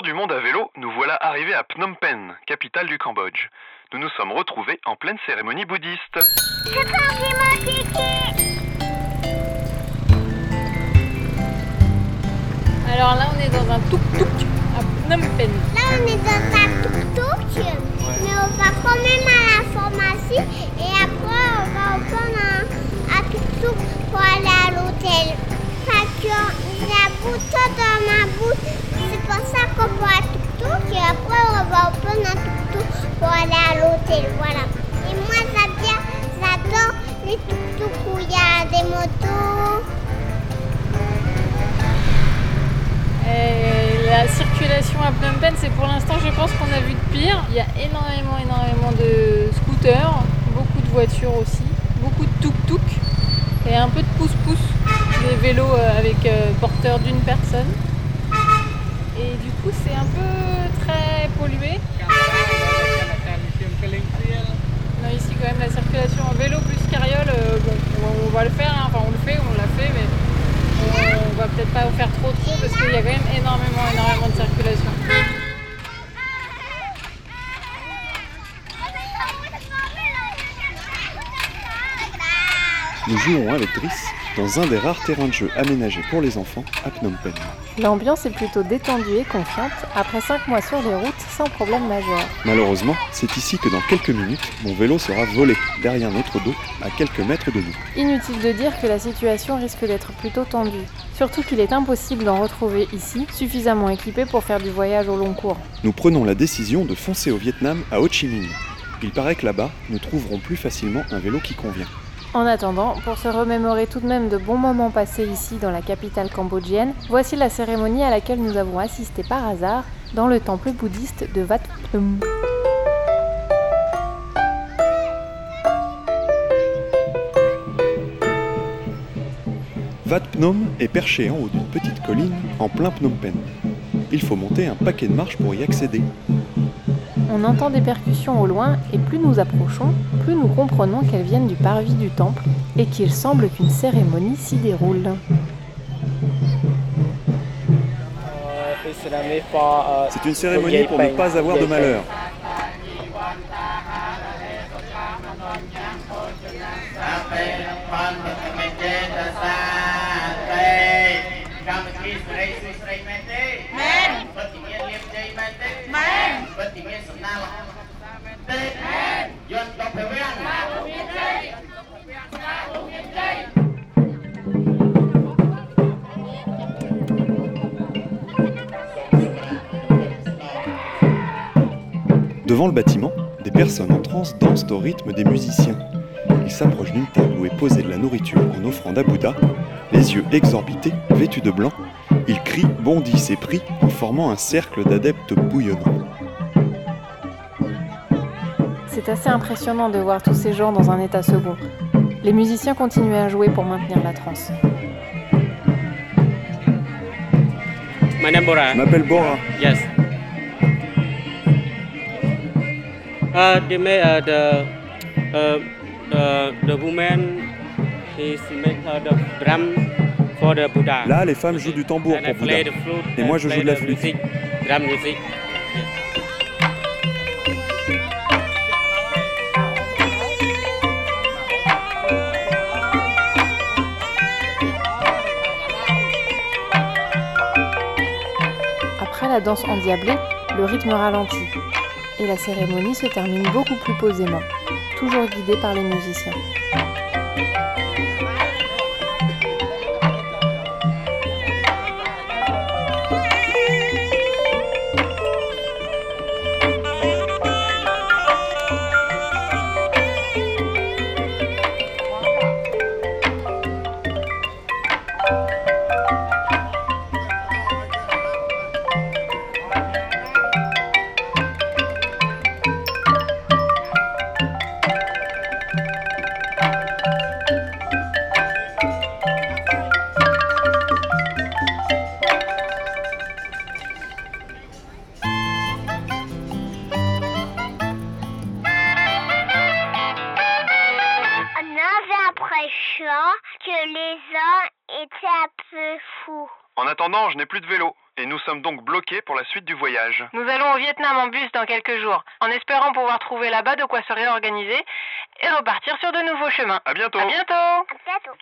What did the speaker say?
tour du monde à vélo, nous voilà arrivés à Phnom Penh, capitale du Cambodge. Nous nous sommes retrouvés en pleine cérémonie bouddhiste. Alors là, on est dans un tuk-tuk à Phnom Penh. Là, on est dans un tuk-tuk, mais on va quand même à la pharmacie et après, on va prendre un, un tuk-tuk pour aller à l'hôtel. Parce que j'ai un bouton dans à l'hôtel. Voilà. Et moi, j'adore, les tuk-tuk où il y a des motos. La circulation à Phnom Penh, c'est pour l'instant, je pense qu'on a vu de pire. Il y a énormément, énormément de scooters, beaucoup de voitures aussi, beaucoup de tuk-tuk et un peu de pousse-pousse, des vélos euh, avec euh, porteur d'une personne. Et du coup, c'est un peu très pollué. Ici, quand même, la circulation en vélo plus carriole, euh, bon, on, va le faire, hein. enfin, on le fait, on l'a fait, mais on, va peut-être pas en faire trop trop parce qu'il y a quand même énormément, énormément de circulation. Nous jouons avec Driss dans un des rares terrains de jeu aménagés pour les enfants à Phnom Penh. L'ambiance est plutôt détendue et confiante après 5 mois sur les routes sans problème majeur. Malheureusement, c'est ici que dans quelques minutes, mon vélo sera volé derrière notre dos à quelques mètres de nous. Inutile de dire que la situation risque d'être plutôt tendue. Surtout qu'il est impossible d'en retrouver ici, suffisamment équipé pour faire du voyage au long cours. Nous prenons la décision de foncer au Vietnam à Ho Chi Minh. Il paraît que là-bas, nous trouverons plus facilement un vélo qui convient. En attendant, pour se remémorer tout de même de bons moments passés ici dans la capitale cambodgienne, voici la cérémonie à laquelle nous avons assisté par hasard dans le temple bouddhiste de Wat Phnom. Phnom est perché en haut d'une petite colline en plein Phnom Penh. Il faut monter un paquet de marches pour y accéder. On entend des percussions au loin et plus nous approchons, plus nous comprenons qu'elles viennent du parvis du temple et qu'il semble qu'une cérémonie s'y déroule. C'est une cérémonie pour ne pas avoir de malheur. Devant le bâtiment, des personnes en transe dansent au rythme des musiciens. Ils s'approchent d'une table où est posée de la nourriture en offrande à Bouddha, les yeux exorbités, vêtus de blanc. Ils crient, bondissent et prient en formant un cercle d'adeptes bouillonnants. C'est assez impressionnant de voir tous ces gens dans un état second. Les musiciens continuent à jouer pour maintenir la transe. My name Bora. Je m'appelle Bora. Yes. Uh, they made uh, the uh, the the woman is make uh, the drum for the Buddha. Là, les femmes jouent du tambour And I pour play Bouddha. the flute. Et and moi, je play joue de la the flûte. Music, drum music. Après la danse endiablée, le rythme ralentit et la cérémonie se termine beaucoup plus posément, toujours guidée par les musiciens. Que les gens étaient un peu fous. En attendant, je n'ai plus de vélo et nous sommes donc bloqués pour la suite du voyage. Nous allons au Vietnam en bus dans quelques jours, en espérant pouvoir trouver là-bas de quoi se réorganiser et repartir sur de nouveaux chemins. À bientôt À bientôt À bientôt.